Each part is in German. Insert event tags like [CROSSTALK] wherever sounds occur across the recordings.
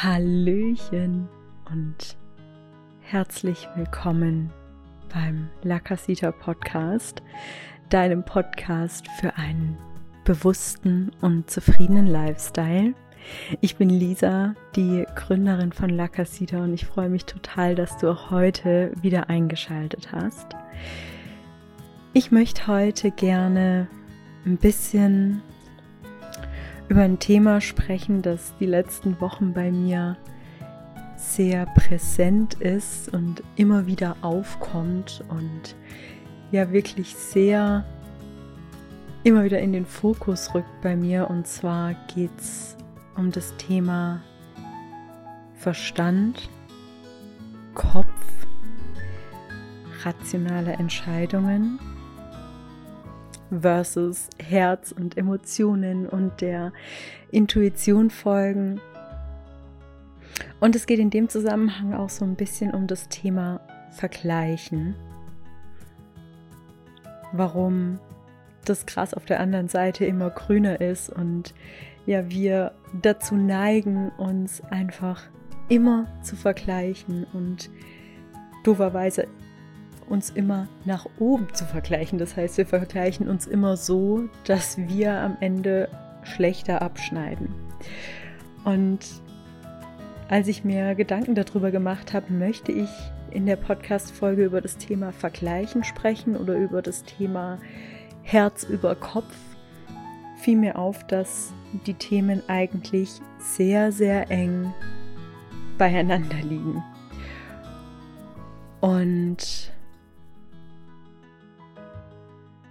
Hallöchen und herzlich willkommen beim La Casita Podcast, deinem Podcast für einen bewussten und zufriedenen Lifestyle. Ich bin Lisa, die Gründerin von La Casita und ich freue mich total, dass du auch heute wieder eingeschaltet hast. Ich möchte heute gerne ein bisschen über ein Thema sprechen, das die letzten Wochen bei mir sehr präsent ist und immer wieder aufkommt und ja wirklich sehr immer wieder in den Fokus rückt bei mir. Und zwar geht es um das Thema Verstand, Kopf, rationale Entscheidungen versus Herz und Emotionen und der Intuition folgen. Und es geht in dem Zusammenhang auch so ein bisschen um das Thema Vergleichen. Warum das Gras auf der anderen Seite immer grüner ist und ja, wir dazu neigen, uns einfach immer zu vergleichen und dooferweise uns immer nach oben zu vergleichen. Das heißt, wir vergleichen uns immer so, dass wir am Ende schlechter abschneiden. Und als ich mir Gedanken darüber gemacht habe, möchte ich in der Podcast-Folge über das Thema Vergleichen sprechen oder über das Thema Herz über Kopf, fiel mir auf, dass die Themen eigentlich sehr, sehr eng beieinander liegen. Und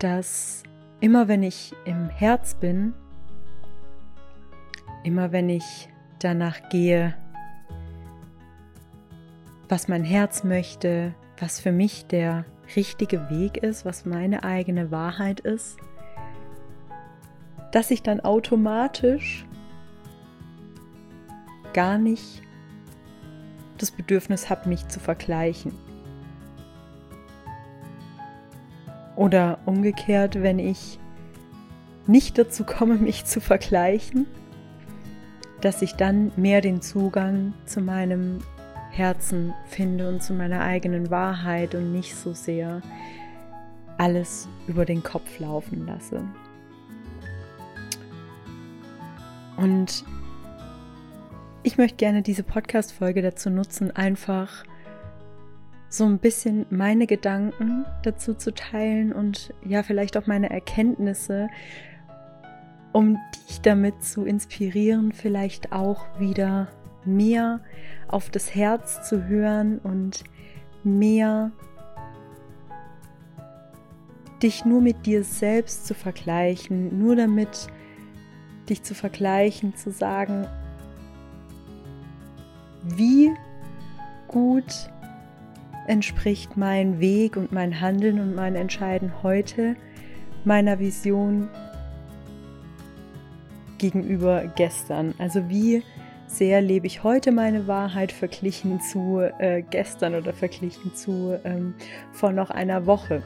dass immer wenn ich im Herz bin, immer wenn ich danach gehe, was mein Herz möchte, was für mich der richtige Weg ist, was meine eigene Wahrheit ist, dass ich dann automatisch gar nicht das Bedürfnis habe, mich zu vergleichen. Oder umgekehrt, wenn ich nicht dazu komme, [LAUGHS] mich zu vergleichen, dass ich dann mehr den Zugang zu meinem Herzen finde und zu meiner eigenen Wahrheit und nicht so sehr alles über den Kopf laufen lasse. Und ich möchte gerne diese Podcast-Folge dazu nutzen, einfach so ein bisschen meine Gedanken dazu zu teilen und ja, vielleicht auch meine Erkenntnisse, um dich damit zu inspirieren, vielleicht auch wieder mehr auf das Herz zu hören und mehr dich nur mit dir selbst zu vergleichen, nur damit dich zu vergleichen, zu sagen, wie gut entspricht mein Weg und mein Handeln und mein Entscheiden heute meiner Vision gegenüber gestern. Also wie sehr lebe ich heute meine Wahrheit verglichen zu äh, gestern oder verglichen zu ähm, vor noch einer Woche.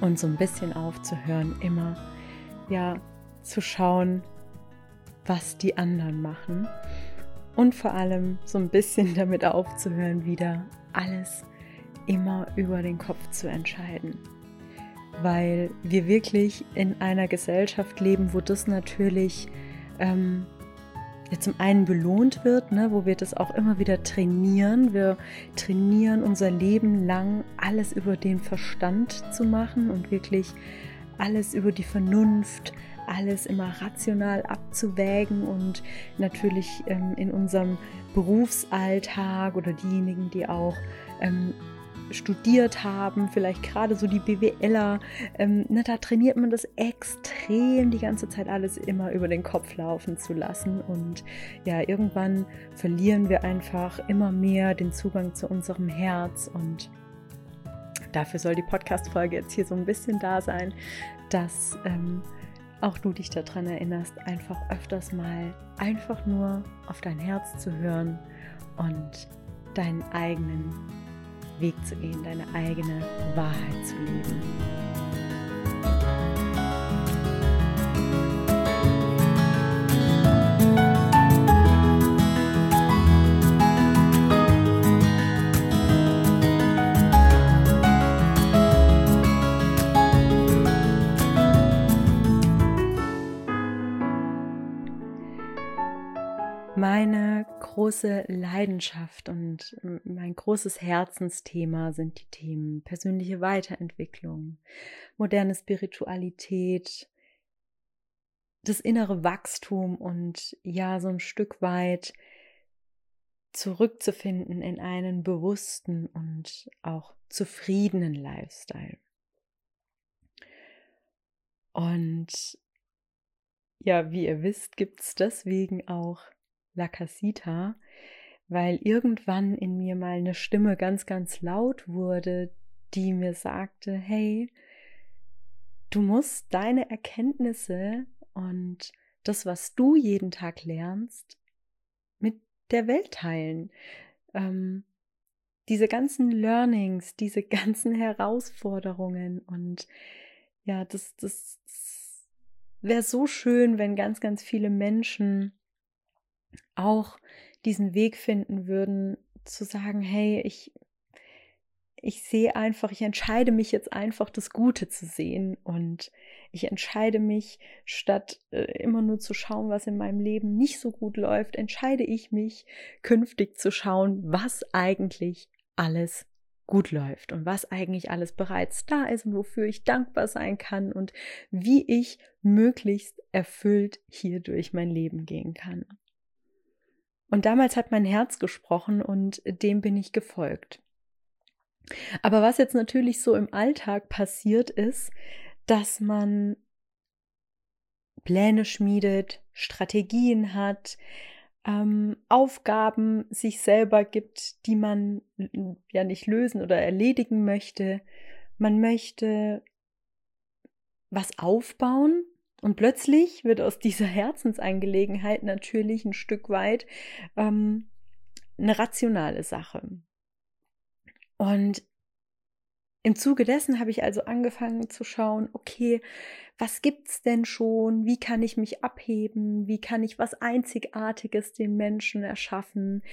Und so ein bisschen aufzuhören, immer ja zu schauen, was die anderen machen. Und vor allem so ein bisschen [LAUGHS] damit aufzuhören, wieder alles immer über den Kopf zu entscheiden. Weil wir wirklich in einer Gesellschaft leben, wo das natürlich ähm, ja, zum einen belohnt wird, ne, wo wir das auch immer wieder trainieren. Wir trainieren unser Leben lang, alles über den Verstand zu machen und wirklich alles über die Vernunft, alles immer rational abzuwägen und natürlich ähm, in unserem Berufsalltag oder diejenigen, die auch ähm, studiert haben, vielleicht gerade so die BWLer, ähm, ne, da trainiert man das extrem, die ganze Zeit alles immer über den Kopf laufen zu lassen. Und ja, irgendwann verlieren wir einfach immer mehr den Zugang zu unserem Herz. Und dafür soll die Podcast-Folge jetzt hier so ein bisschen da sein, dass ähm, auch du dich daran erinnerst, einfach öfters mal einfach nur auf dein Herz zu hören und deinen eigenen Weg zu gehen, deine eigene Wahrheit zu leben. Meine große Leidenschaft und mein großes Herzensthema sind die Themen persönliche Weiterentwicklung, moderne Spiritualität, das innere Wachstum und ja, so ein Stück weit zurückzufinden in einen bewussten und auch zufriedenen Lifestyle. Und ja, wie ihr wisst, gibt es deswegen auch La Casita, weil irgendwann in mir mal eine Stimme ganz, ganz laut wurde, die mir sagte, hey, du musst deine Erkenntnisse und das, was du jeden Tag lernst, mit der Welt teilen. Ähm, diese ganzen Learnings, diese [LAUGHS] ganzen Herausforderungen und ja, das, das wäre so schön, wenn ganz, ganz viele Menschen auch diesen Weg finden würden, zu sagen, hey, ich, ich sehe einfach, ich entscheide mich jetzt einfach, das Gute zu sehen und ich entscheide mich, statt äh, immer nur zu schauen, was in meinem Leben nicht so gut läuft, entscheide ich mich, künftig zu schauen, was eigentlich alles gut läuft und was eigentlich alles bereits da ist und wofür ich dankbar sein kann und wie ich möglichst erfüllt hier durch mein Leben gehen kann. Und damals hat mein Herz gesprochen und dem bin ich gefolgt. Aber was jetzt natürlich so im Alltag passiert ist, dass man Pläne schmiedet, Strategien hat, ähm, Aufgaben sich selber gibt, die man ja nicht lösen oder erledigen möchte. Man möchte was aufbauen, und plötzlich wird aus dieser Herzensangelegenheit natürlich ein Stück weit ähm, eine rationale Sache. Und im Zuge dessen habe ich also angefangen zu schauen, okay, was gibt's denn schon? Wie kann ich mich abheben? Wie kann ich was Einzigartiges den Menschen erschaffen?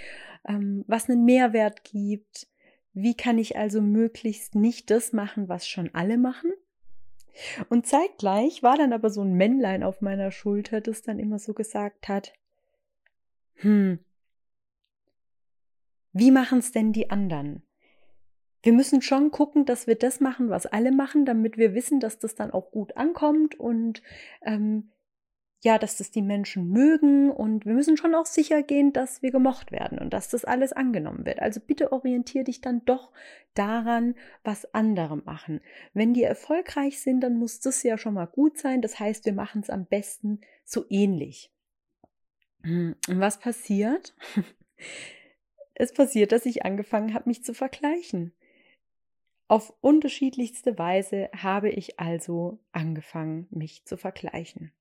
Ähm, was einen Mehrwert gibt? Wie kann ich also möglichst nicht das machen, was schon alle machen, und zeitgleich war dann aber so ein Männlein auf meiner Schulter, das dann immer so gesagt hat, hm, wie machen's denn die anderen? Wir müssen schon gucken, dass wir das machen, was alle machen, damit wir wissen, dass das dann auch gut ankommt und ähm, ja, dass das die Menschen mögen und wir müssen schon auch sicher gehen, dass wir gemocht werden und dass das alles angenommen wird. Also bitte orientier dich dann doch daran, was andere machen. Wenn die erfolgreich sind, dann muss das ja schon mal gut sein. Das heißt, wir machen es am besten so ähnlich. Und was passiert? [LAUGHS] Es passiert, dass ich angefangen habe, mich zu vergleichen. Auf unterschiedlichste Weise habe ich also angefangen, mich zu vergleichen.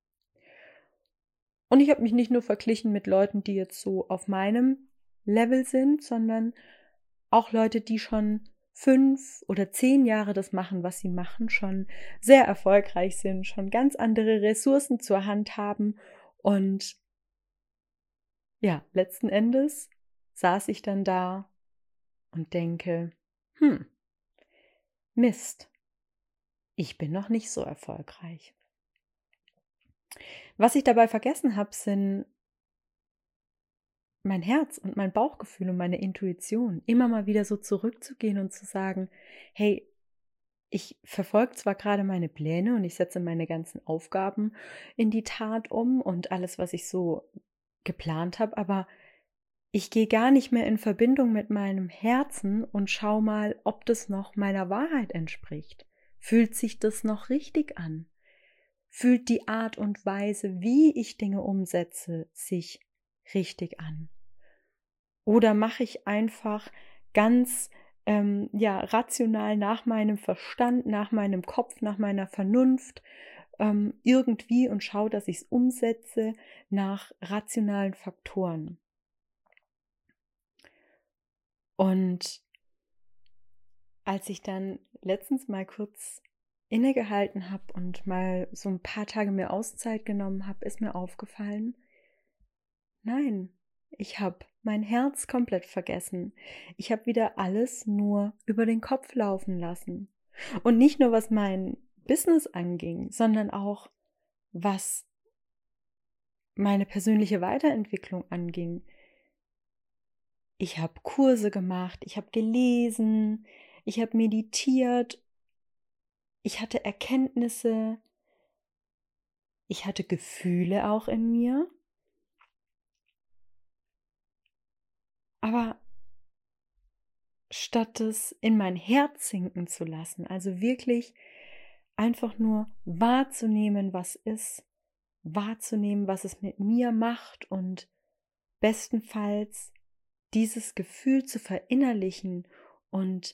Und ich habe mich nicht nur verglichen mit Leuten, die jetzt so auf meinem Level sind, sondern auch Leute, die schon fünf oder zehn Jahre das machen, was sie machen, schon sehr erfolgreich sind, schon ganz andere Ressourcen zur Hand haben. Und ja, letzten Endes saß ich dann da und denke, hm, Mist, ich bin noch nicht so erfolgreich. Was ich dabei vergessen habe, sind mein Herz und mein Bauchgefühl und meine Intuition. Immer mal wieder so zurückzugehen und zu sagen, hey, ich verfolge zwar gerade meine Pläne und ich setze meine ganzen Aufgaben in die Tat um und alles, was ich so geplant habe, aber ich gehe gar nicht mehr in Verbindung mit meinem Herzen und schau mal, ob das noch meiner Wahrheit entspricht. Fühlt sich das noch richtig an? Fühlt die Art und Weise, wie ich Dinge umsetze, sich richtig an? Oder mache ich einfach ganz ähm, ja rational nach meinem Verstand, nach meinem Kopf, nach meiner Vernunft ähm, irgendwie und schaue, dass ich es umsetze nach rationalen Faktoren. Und als ich dann letztens mal kurz innegehalten habe und mal so ein paar Tage mir Auszeit genommen habe, ist mir aufgefallen, nein, ich habe mein Herz komplett vergessen. Ich habe wieder alles nur über den Kopf laufen lassen. Und nicht nur was mein Business anging, sondern auch was meine persönliche Weiterentwicklung anging. Ich habe Kurse gemacht, ich habe gelesen, ich habe meditiert, ich hatte Erkenntnisse, ich hatte Gefühle auch in mir. Aber statt es in mein Herz sinken zu lassen, also wirklich einfach nur wahrzunehmen, was ist, wahrzunehmen, was es mit mir macht und bestenfalls dieses Gefühl zu verinnerlichen und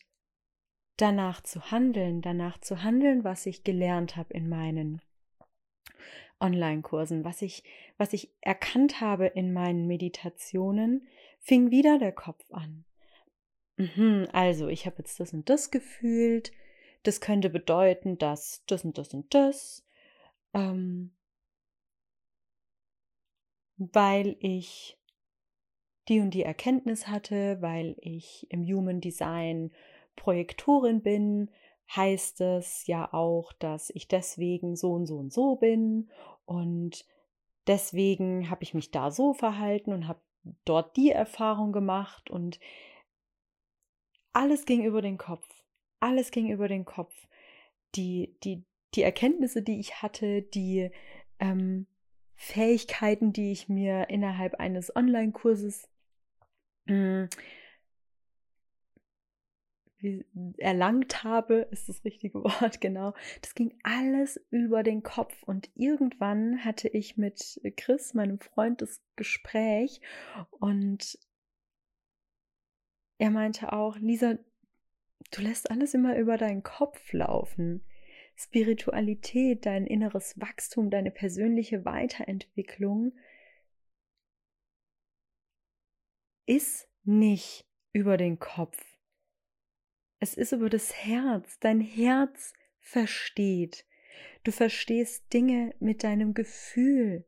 danach zu handeln, danach zu handeln, was ich gelernt habe in meinen Online-Kursen, was ich, was ich erkannt habe in meinen Meditationen, fing wieder der Kopf an. Mhm, also, ich habe jetzt das und das gefühlt. Das könnte bedeuten, dass das und das und das. Ähm, weil ich die und die Erkenntnis hatte, weil ich im Human Design Projektorin bin, heißt es ja auch, dass ich deswegen so und so und so bin und deswegen habe ich mich da so verhalten und habe dort die Erfahrung gemacht und alles ging über den Kopf. Alles ging über den Kopf. Die, die, die Erkenntnisse, die ich hatte, die ähm, Fähigkeiten, die ich mir innerhalb eines Online-Kurses hm, erlangt habe, ist das richtige [LAUGHS] Wort, genau. Das ging alles über den Kopf und irgendwann hatte ich mit Chris, meinem Freund, das Gespräch und er meinte auch, Lisa, du lässt alles immer über deinen Kopf laufen. Spiritualität, dein inneres Wachstum, deine persönliche Weiterentwicklung ist nicht über den Kopf. Es ist über das Herz. Dein Herz versteht. Du verstehst Dinge mit deinem Gefühl.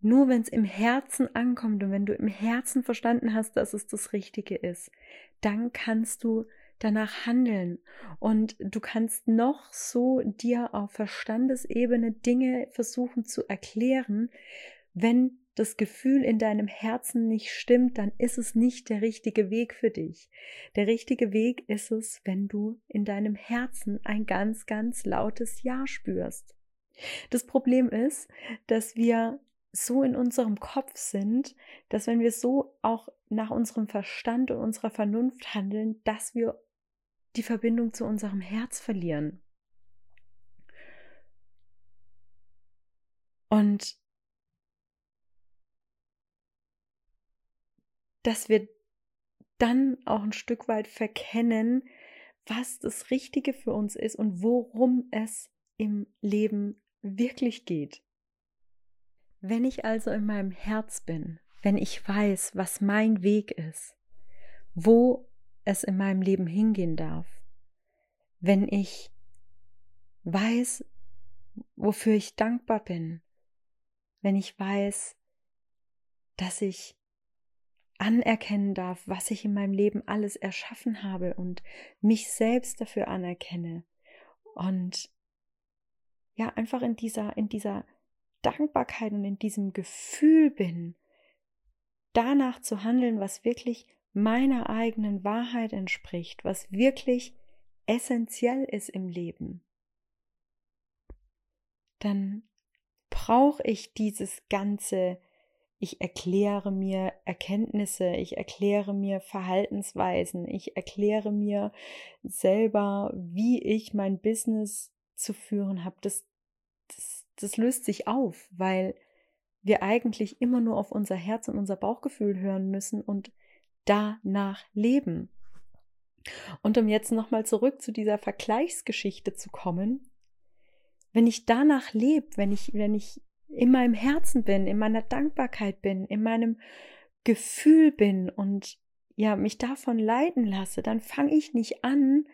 Nur wenn es im Herzen ankommt und wenn du im Herzen verstanden hast, dass es das Richtige ist, dann kannst du danach handeln. Und du kannst noch so dir auf Verstandesebene Dinge versuchen zu erklären. Wenn das Gefühl in deinem Herzen nicht stimmt, dann ist es nicht der richtige Weg für dich. Der richtige Weg ist es, wenn du in deinem Herzen ein ganz, ganz lautes Ja spürst. Das Problem ist, dass wir so in unserem Kopf sind, dass wenn wir so auch nach unserem Verstand und unserer Vernunft handeln, dass wir die Verbindung zu unserem Herz verlieren. Und dass wir dann auch ein Stück weit verkennen, was das Richtige für uns ist und worum es im Leben wirklich geht. Wenn ich also in meinem Herz bin, wenn ich weiß, was mein Weg ist, wo es in meinem Leben hingehen darf, wenn ich weiß, wofür ich dankbar bin, wenn ich weiß, dass ich anerkennen darf, was ich in meinem Leben alles erschaffen habe und mich selbst dafür anerkenne. Und ja einfach in dieser in dieser Dankbarkeit und in diesem Gefühl bin, danach zu handeln, was wirklich meiner eigenen Wahrheit entspricht, was wirklich essentiell ist im Leben, dann brauche ich dieses ganze, ich erkläre mir Erkenntnisse, ich erkläre mir Verhaltensweisen, ich erkläre mir selber, wie ich mein Business zu führen habe. Das, das, das löst sich auf, weil wir eigentlich immer nur auf unser Herz und unser Bauchgefühl hören müssen und danach leben. Und um jetzt nochmal zurück zu dieser Vergleichsgeschichte zu kommen, wenn ich danach lebe, wenn ich, wenn ich in meinem Herzen bin, in meiner Dankbarkeit bin, in meinem Gefühl bin und ja, mich davon leiten lasse, dann fange ich nicht an,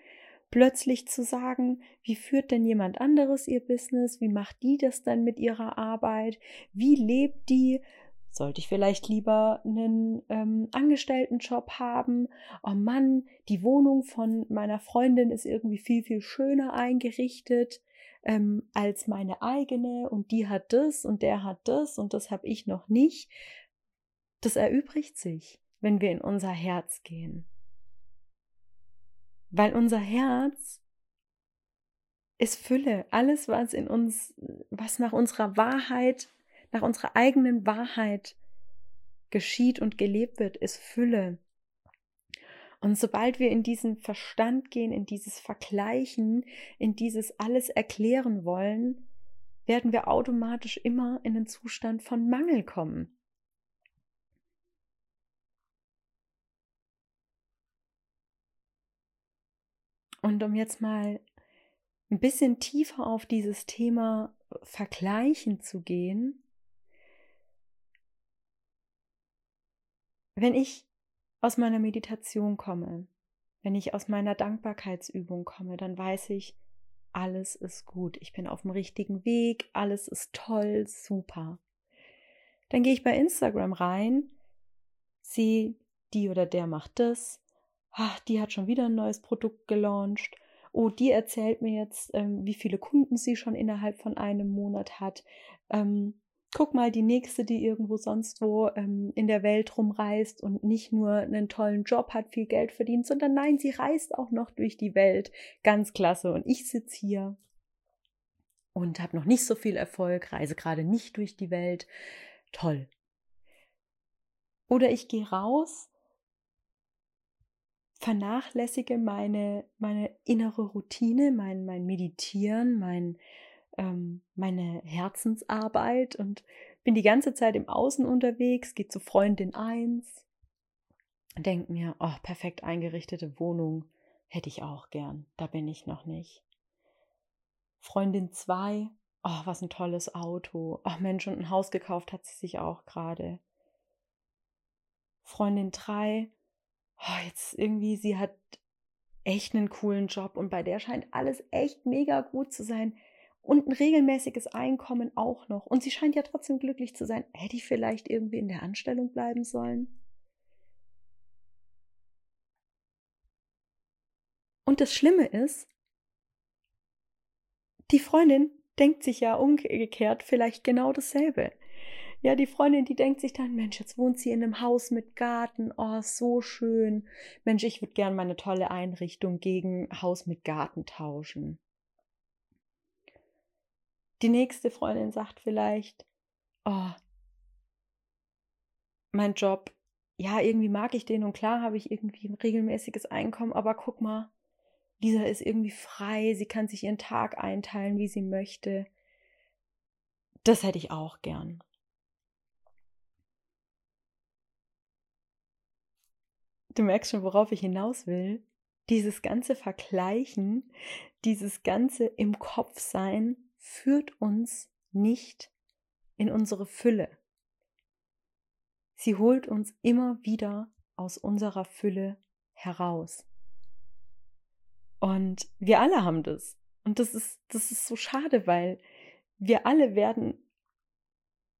plötzlich zu sagen, wie führt denn jemand anderes ihr Business, wie macht die das denn mit ihrer Arbeit, wie lebt die, sollte ich vielleicht lieber einen ähm, Angestelltenjob haben? Oh Mann, die Wohnung von meiner Freundin ist irgendwie viel, viel schöner eingerichtet. Ähm, als meine eigene und die hat das und der hat das und das habe ich noch nicht. Das erübrigt sich, wenn wir in unser Herz gehen. Weil unser Herz ist Fülle. Alles, was in uns, was nach unserer Wahrheit, nach unserer eigenen Wahrheit geschieht und gelebt wird, ist Fülle. Und sobald wir in diesen Verstand gehen, in dieses Vergleichen, in dieses alles erklären wollen, werden wir automatisch immer in den Zustand von Mangel kommen. Und um jetzt mal ein bisschen tiefer auf dieses Thema Vergleichen zu gehen, wenn ich aus meiner Meditation komme, wenn ich aus meiner Dankbarkeitsübung komme, dann weiß ich, alles ist gut, ich bin auf dem richtigen Weg, alles ist toll, super. Dann gehe ich bei Instagram rein, sehe, die oder der macht das, ach, die hat schon wieder ein neues Produkt gelauncht. Oh, die erzählt mir jetzt, ähm, wie viele Kunden sie schon innerhalb von einem Monat hat. Ähm, guck mal, die nächste, die irgendwo sonst wo ähm, in der Welt rumreist und nicht nur einen tollen Job hat, viel Geld verdient, sondern nein, sie reist auch noch durch die Welt. Ganz klasse. Und ich sitze hier und habe noch nicht so viel Erfolg, reise gerade nicht durch die Welt. Toll. Oder ich gehe raus vernachlässige meine, meine innere Routine, mein, mein Meditieren, mein, ähm, meine Herzensarbeit und bin die ganze Zeit im Außen unterwegs, gehe zu Freundin 1, denke mir, oh, perfekt eingerichtete Wohnung hätte ich auch gern, da bin ich noch nicht. Freundin 2, oh, was ein tolles Auto, oh, Mensch, und ein Haus gekauft hat sie sich auch gerade. Freundin 3, oh, jetzt irgendwie, sie hat echt einen coolen Job und bei der scheint alles echt mega gut zu sein und ein regelmäßiges Einkommen auch noch. Und sie scheint ja trotzdem glücklich zu sein. Hätte ich vielleicht irgendwie in der Anstellung bleiben sollen? Und das Schlimme ist, die Freundin denkt sich ja umgekehrt vielleicht genau dasselbe. Ja, die Freundin, die denkt sich dann, Mensch, jetzt wohnt sie in einem Haus mit Garten, oh, so schön. Mensch, ich würde gern meine tolle Einrichtung gegen Haus mit Garten tauschen. Die nächste Freundin sagt vielleicht, oh, mein Job, ja, irgendwie mag ich den und klar habe ich irgendwie ein regelmäßiges Einkommen, aber guck mal, Lisa ist irgendwie frei, sie kann sich ihren Tag einteilen, wie sie möchte. Das hätte ich auch gern. Du merkst schon, worauf ich hinaus will. Dieses ganze Vergleichen, dieses ganze im Kopf sein führt uns nicht in unsere Fülle. Sie holt uns immer wieder aus unserer Fülle heraus. Und wir alle haben das. Und das ist, das ist so schade, weil wir alle werden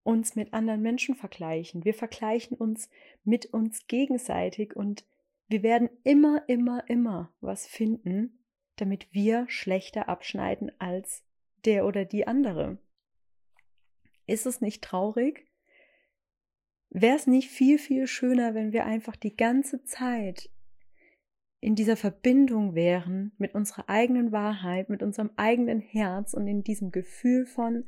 uns mit anderen Menschen vergleichen. Wir vergleichen uns mit uns gegenseitig und wir werden immer, immer, immer was finden, damit wir schlechter abschneiden als der oder die andere. Ist es nicht traurig? Wäre es nicht viel, viel schöner, wenn wir einfach die ganze Zeit in dieser Verbindung wären mit unserer eigenen Wahrheit, mit unserem eigenen Herz und in diesem Gefühl von,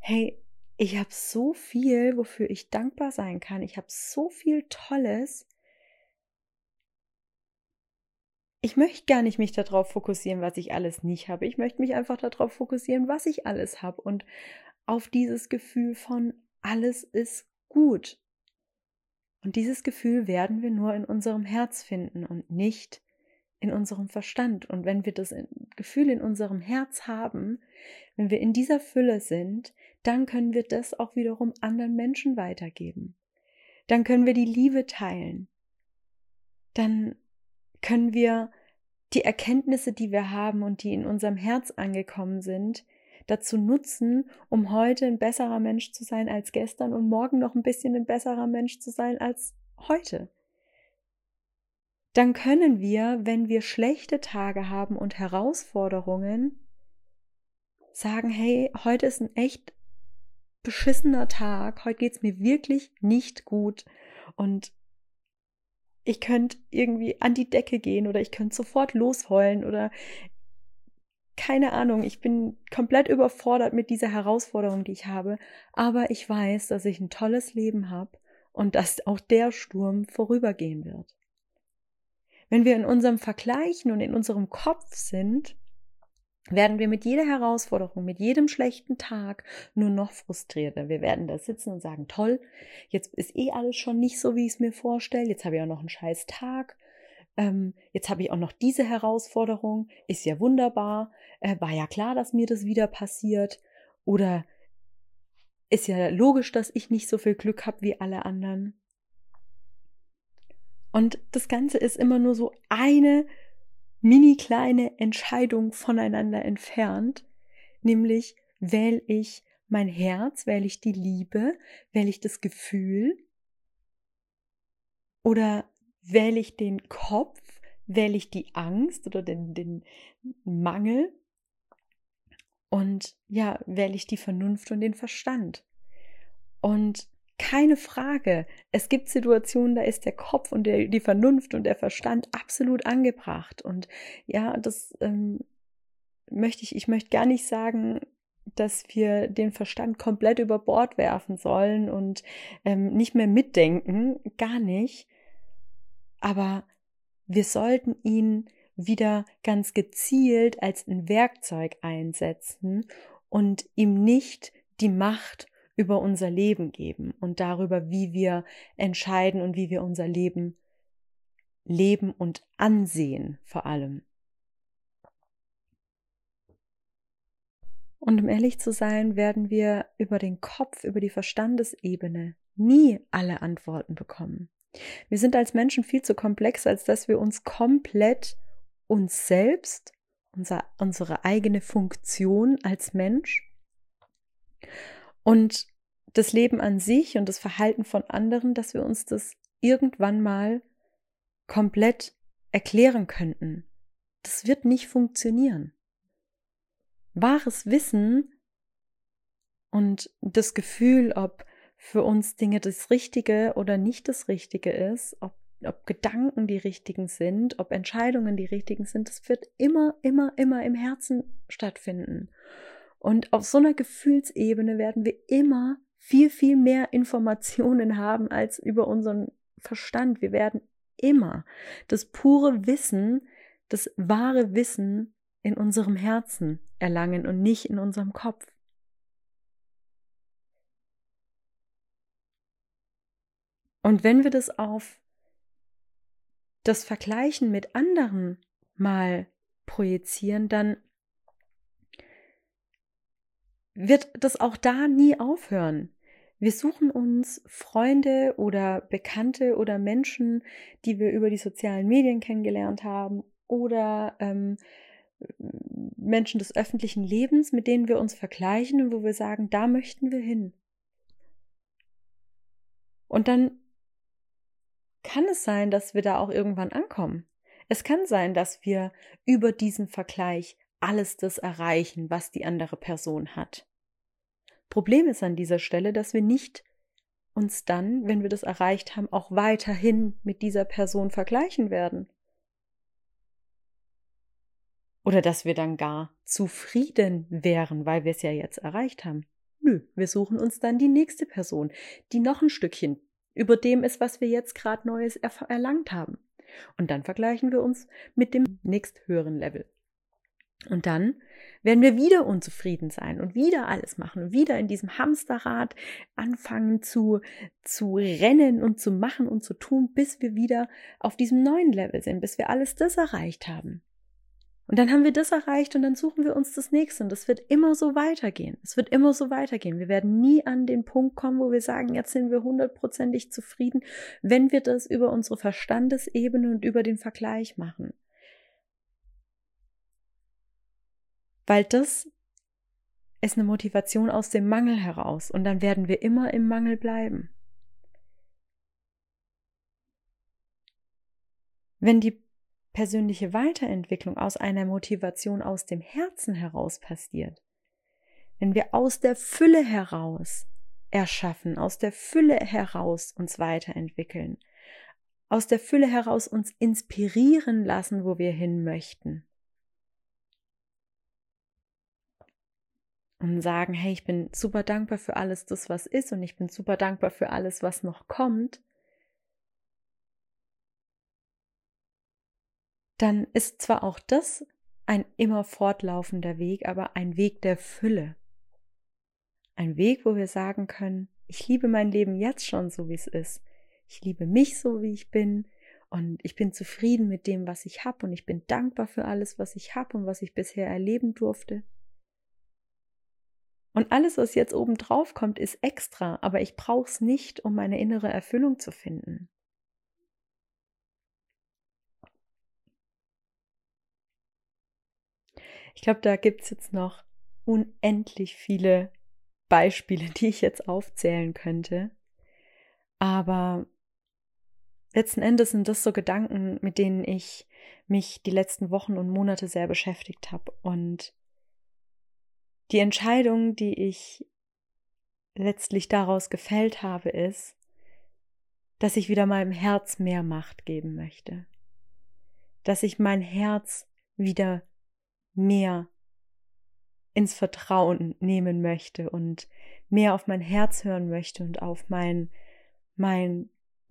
hey, ich habe so viel, wofür ich dankbar sein kann. Ich habe so viel Tolles. Ich möchte gar nicht mich darauf fokussieren, was ich alles nicht habe. Ich möchte mich einfach darauf fokussieren, was ich alles habe und auf dieses Gefühl von alles ist gut. Und dieses Gefühl werden wir nur in unserem Herz finden und nicht in unserem Verstand. Und wenn wir das Gefühl in unserem Herz haben, wenn wir in dieser Fülle sind, dann können wir das auch wiederum anderen Menschen weitergeben. Dann können wir die Liebe teilen. Dann können wir die Erkenntnisse, die wir haben und die in unserem Herz angekommen sind, dazu nutzen, um heute ein besserer Mensch zu sein als gestern und morgen noch ein bisschen ein besserer Mensch zu sein als heute. Dann können wir, wenn wir schlechte Tage haben und Herausforderungen, sagen, hey, heute ist ein echt beschissener Tag, heute geht es mir wirklich nicht gut und ich könnte irgendwie an die Decke gehen oder ich könnte sofort losheulen oder keine Ahnung, ich bin komplett überfordert mit dieser Herausforderung, die ich habe, aber ich weiß, dass ich ein tolles Leben habe und dass auch der Sturm vorübergehen wird. Wenn wir in unserem Vergleichen und in unserem Kopf sind, werden wir mit jeder Herausforderung, mit jedem schlechten Tag nur noch frustrierter. Wir werden da sitzen und sagen, toll, jetzt ist eh alles schon nicht so, wie ich es mir vorstelle. Jetzt habe ich auch noch einen scheiß Tag. Ähm, jetzt habe ich auch noch diese Herausforderung. Ist ja wunderbar. Äh, war ja klar, dass mir das wieder passiert. Oder ist ja logisch, dass ich nicht so viel Glück habe wie alle anderen. Und das Ganze ist immer nur so eine mini kleine Entscheidung voneinander entfernt, nämlich wähle ich mein Herz, wähle ich die Liebe, wähle ich das Gefühl oder wähle ich den Kopf, wähle ich die Angst oder den, den Mangel und ja, wähle ich die Vernunft und den Verstand. Und keine Frage. Es gibt Situationen, da ist der Kopf und der, die Vernunft und der Verstand absolut angebracht. Und ja, das ähm, möchte ich, ich möchte gar nicht sagen, dass wir den Verstand komplett über Bord werfen sollen und ähm, nicht mehr mitdenken, gar nicht. Aber wir sollten ihn wieder ganz gezielt als ein Werkzeug einsetzen und ihm nicht die Macht über unser Leben geben und darüber, wie wir entscheiden und wie wir unser Leben leben und ansehen vor allem. Und um ehrlich zu sein, werden wir über den Kopf, über die Verstandesebene nie alle Antworten bekommen. Wir sind als Menschen viel zu komplex, als dass wir uns komplett uns selbst, unser, unsere eigene Funktion als Mensch und das Leben an sich und das Verhalten von anderen, dass wir uns das irgendwann mal komplett erklären könnten. Das wird nicht funktionieren. Wahres Wissen und das Gefühl, ob für uns Dinge das Richtige oder nicht das Richtige ist, ob, ob Gedanken die richtigen sind, ob Entscheidungen die richtigen sind, das wird immer, immer, immer im Herzen stattfinden. Und auf so einer Gefühlsebene werden wir immer viel, viel mehr Informationen [LAUGHS] haben als über unseren Verstand. Wir werden immer das pure Wissen, das wahre Wissen in unserem Herzen erlangen und nicht in unserem Kopf. Und wenn wir das auf das Vergleichen mit anderen mal projizieren, dann wird das auch da nie aufhören. Wir suchen uns Freunde oder Bekannte oder Menschen, die wir über die sozialen Medien kennengelernt haben oder ähm, Menschen des öffentlichen Lebens, mit denen wir uns vergleichen und wo wir sagen, da möchten wir hin. Und dann kann es sein, dass wir da auch irgendwann ankommen. Es kann sein, dass wir über diesen Vergleich alles das erreichen, was die andere Person hat. Problem ist an dieser Stelle, dass wir nicht uns dann, wenn wir das erreicht haben, auch weiterhin mit dieser Person vergleichen werden. Oder dass wir dann gar zufrieden wären, weil wir es ja jetzt erreicht haben. Nö, wir suchen uns dann die nächste Person, die noch ein Stückchen über dem ist, was wir jetzt gerade Neues erlangt haben. Und dann vergleichen wir uns mit dem nächsthöheren Level. Und dann werden wir wieder unzufrieden sein und wieder alles machen und wieder in diesem Hamsterrad anfangen zu, zu rennen und zu machen und zu tun, bis wir wieder auf diesem neuen Level sind, bis wir alles das erreicht haben. Und dann haben wir das erreicht und dann suchen wir uns das nächste. Und das wird immer so weitergehen. Es wird immer so weitergehen. Wir werden nie an den Punkt kommen, wo wir sagen, jetzt sind wir hundertprozentig zufrieden, wenn wir das über unsere Verstandesebene und über den Vergleich machen. Weil das ist eine Motivation aus dem Mangel heraus und dann werden wir immer im Mangel bleiben. Wenn die persönliche Weiterentwicklung aus einer Motivation aus dem Herzen heraus passiert, wenn wir aus der Fülle heraus erschaffen, aus der Fülle heraus uns weiterentwickeln, aus der Fülle heraus uns inspirieren lassen, wo wir hin möchten. Und sagen, hey, ich bin super dankbar für alles das, was ist und ich bin super dankbar für alles, was noch kommt. Dann ist zwar auch das ein immer fortlaufender Weg, aber ein Weg der Fülle. Ein Weg, wo wir sagen können, ich liebe mein Leben jetzt schon so, wie es ist. Ich liebe mich so, wie ich bin. Und ich bin zufrieden mit dem, was ich habe. Und ich bin dankbar für alles, was ich habe und was ich bisher erleben durfte. Und alles, was jetzt oben drauf kommt, ist extra, aber ich brauche es nicht, um meine innere Erfüllung zu finden. Ich glaube, da gibt es jetzt noch unendlich viele Beispiele, die ich jetzt aufzählen könnte. Aber letzten Endes sind das so Gedanken, mit denen ich mich die letzten Wochen und Monate sehr beschäftigt habe. Und die Entscheidung, die ich letztlich daraus gefällt habe, ist, dass ich wieder meinem Herz mehr Macht geben möchte. Dass ich mein Herz wieder mehr ins Vertrauen nehmen möchte und mehr auf mein Herz hören möchte und auf mein, mein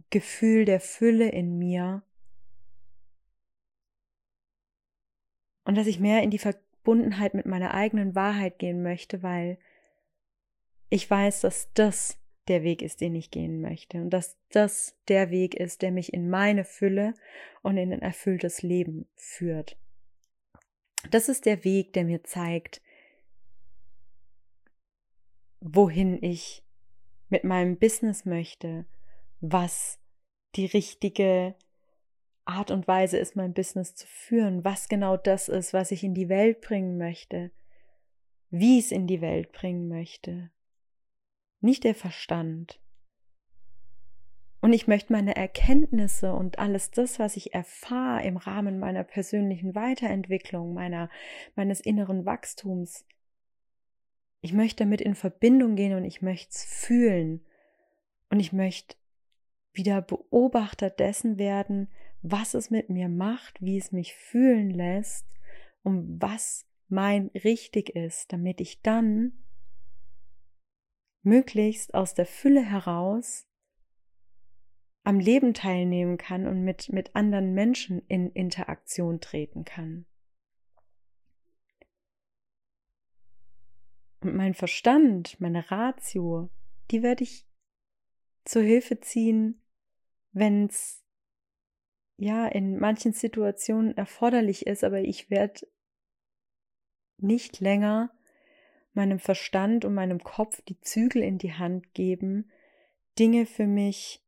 Gefühl der Fülle in mir. Und dass ich mehr in die Verbundenheit mit meiner eigenen Wahrheit gehen möchte, weil ich weiß, dass das der Weg ist, den ich gehen möchte und dass das der Weg ist, der mich in meine Fülle und in ein erfülltes Leben führt. Das ist der Weg, der mir zeigt, wohin ich mit meinem Business möchte, was die richtige Art und Weise ist, mein Business zu führen, was genau das ist, was ich in die Welt bringen möchte, wie ich es in die Welt bringen möchte. Nicht der Verstand. Und ich möchte meine Erkenntnisse und alles das, was ich erfahre im Rahmen meiner persönlichen Weiterentwicklung, meiner, meines inneren Wachstums, ich möchte damit in Verbindung gehen und ich möchte es fühlen. Und ich möchte wieder Beobachter dessen werden, was es mit mir macht, wie es mich fühlen lässt und was mein richtig ist, damit ich dann möglichst aus der Fülle heraus am Leben teilnehmen kann und mit, mit anderen Menschen in Interaktion treten kann. Und mein Verstand, meine Ratio, die werde ich zur Hilfe ziehen, wenn es ja in manchen Situationen erforderlich ist, aber ich werde nicht länger meinem Verstand und meinem Kopf die Zügel in die Hand geben, Dinge für mich,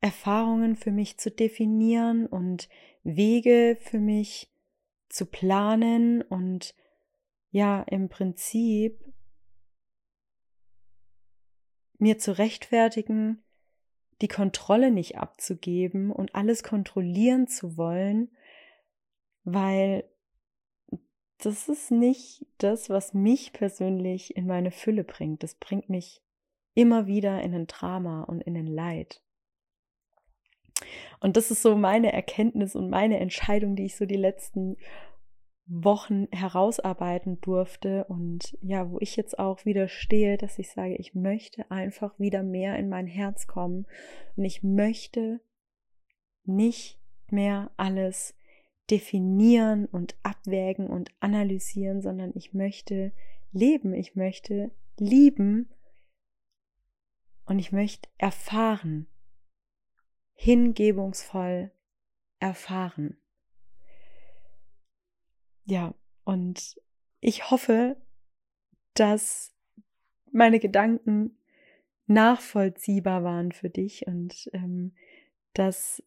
Erfahrungen für mich zu definieren und Wege für mich zu planen und ja im Prinzip mir zu rechtfertigen, die Kontrolle nicht abzugeben und alles kontrollieren zu wollen, weil das ist nicht das, was mich persönlich in meine Fülle bringt. Das bringt mich immer wieder in ein Drama und in ein Leid. Und das ist so meine Erkenntnis und meine Entscheidung, die ich so die letzten Wochen herausarbeiten durfte und ja, wo ich jetzt auch wieder stehe, dass ich sage, ich möchte einfach wieder mehr in mein Herz kommen und ich möchte nicht mehr alles definieren und abwägen und analysieren, sondern ich möchte leben, ich möchte lieben und ich möchte erfahren, hingebungsvoll erfahren. Ja, und ich hoffe, dass meine Gedanken nachvollziehbar waren für dich und ähm, dass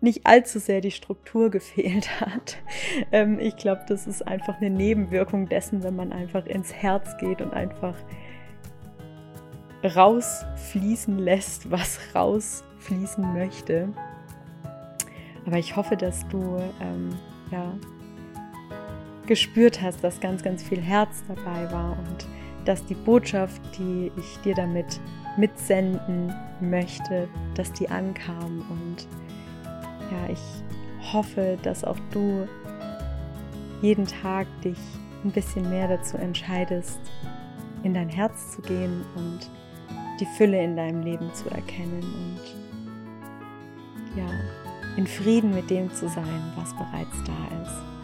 nicht allzu sehr die Struktur [LAUGHS] gefehlt hat. Ähm, ich glaube, das ist einfach eine Nebenwirkung dessen, wenn man einfach ins Herz geht und einfach rausfließen lässt, was rausfließen möchte. Aber ich hoffe, dass du ähm, ja, gespürt hast, dass ganz, ganz viel Herz dabei war und dass die Botschaft, die ich dir damit mitsenden möchte, dass die ankam. Und ja, ich hoffe, dass auch du jeden Tag dich ein bisschen mehr dazu entscheidest, in dein Herz zu gehen und die Fülle in deinem Leben zu erkennen und ja, in Frieden mit dem zu sein, was bereits da ist.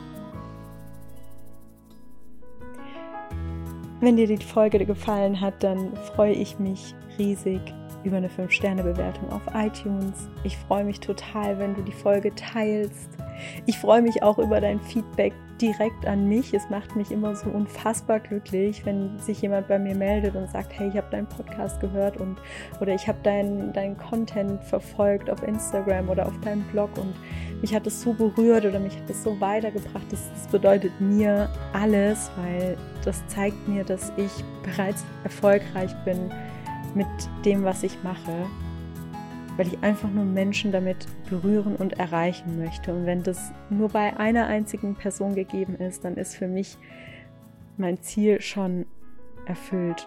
Wenn dir die Folge gefallen hat, dann freue ich mich riesig über eine 5-Sterne-Bewertung auf iTunes. Ich freue mich total, wenn du die Folge teilst. Ich freue mich auch über dein Feedback direkt an mich. Es macht mich immer so unfassbar glücklich, wenn sich jemand bei mir meldet und sagt, hey, ich habe deinen Podcast gehört und oder ich habe deinen dein Content verfolgt auf Instagram oder auf deinem Blog und mich hat es so berührt oder mich hat es so weitergebracht. Das, das bedeutet mir alles, weil das zeigt mir, dass ich bereits erfolgreich bin mit dem, was ich mache weil ich einfach nur Menschen damit berühren und erreichen möchte. Und wenn das nur bei einer einzigen Person gegeben ist, dann ist für mich mein Ziel schon erfüllt.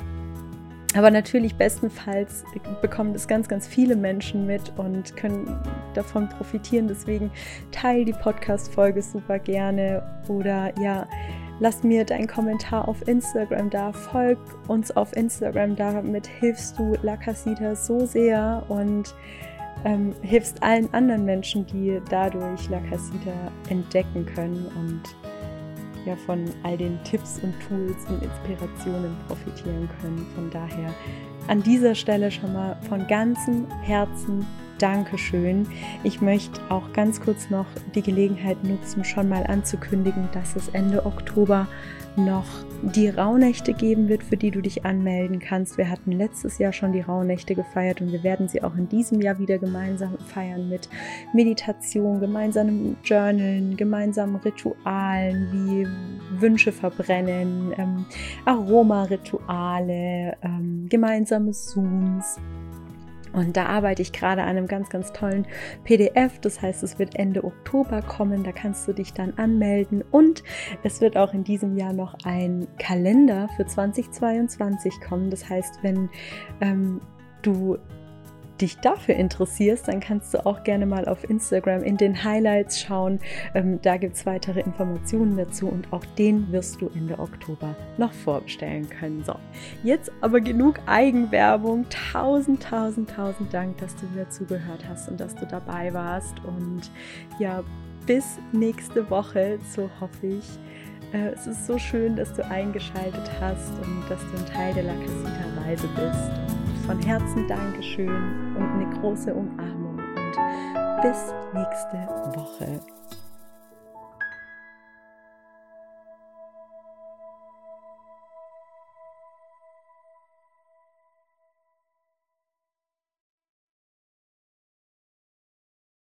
Aber natürlich bestenfalls bekommen das ganz, ganz viele Menschen mit und können davon profitieren. Deswegen teile die Podcast-Folge super gerne oder ja, lass mir deinen Kommentar auf Instagram da, folg uns auf Instagram, damit hilfst du La Casita so sehr und ähm, hilfst allen anderen Menschen, die dadurch La Casita entdecken können und ja von all den Tipps und Tools und Inspirationen profitieren können. Von daher an dieser Stelle schon mal von ganzem Herzen Dankeschön. Ich möchte auch ganz kurz noch die Gelegenheit nutzen, schon mal anzukündigen, dass es Ende Oktober noch die Rauhnächte geben wird, für die du dich anmelden kannst. Wir hatten letztes Jahr schon die Rauhnächte gefeiert und wir werden sie auch in diesem Jahr wieder gemeinsam feiern mit Meditation, gemeinsamen Journalen, gemeinsamen Ritualen wie Wünsche verbrennen, ähm, Aromarituale, ähm, gemeinsame Zooms. Und da arbeite ich gerade an einem ganz, ganz tollen PDF. Das heißt, es wird Ende Oktober kommen. Da kannst du dich dann anmelden. Und es wird auch in diesem Jahr noch ein Kalender für 2022 kommen. Das heißt, wenn ähm, du dich dafür interessierst, dann kannst du auch gerne mal auf Instagram in den Highlights schauen. Ähm, da gibt es weitere Informationen dazu und auch den wirst du Ende Oktober noch vorbestellen können. So, jetzt aber genug Eigenwerbung. Tausend, tausend, tausend Dank, dass du wieder zugehört hast und dass du dabei warst. Und ja, bis nächste Woche, so hoffe ich. Äh, es ist so schön, dass du eingeschaltet hast und dass du ein Teil der La Casita-Reise bist von Herzen Dankeschön und eine große Umarmung und bis nächste Woche.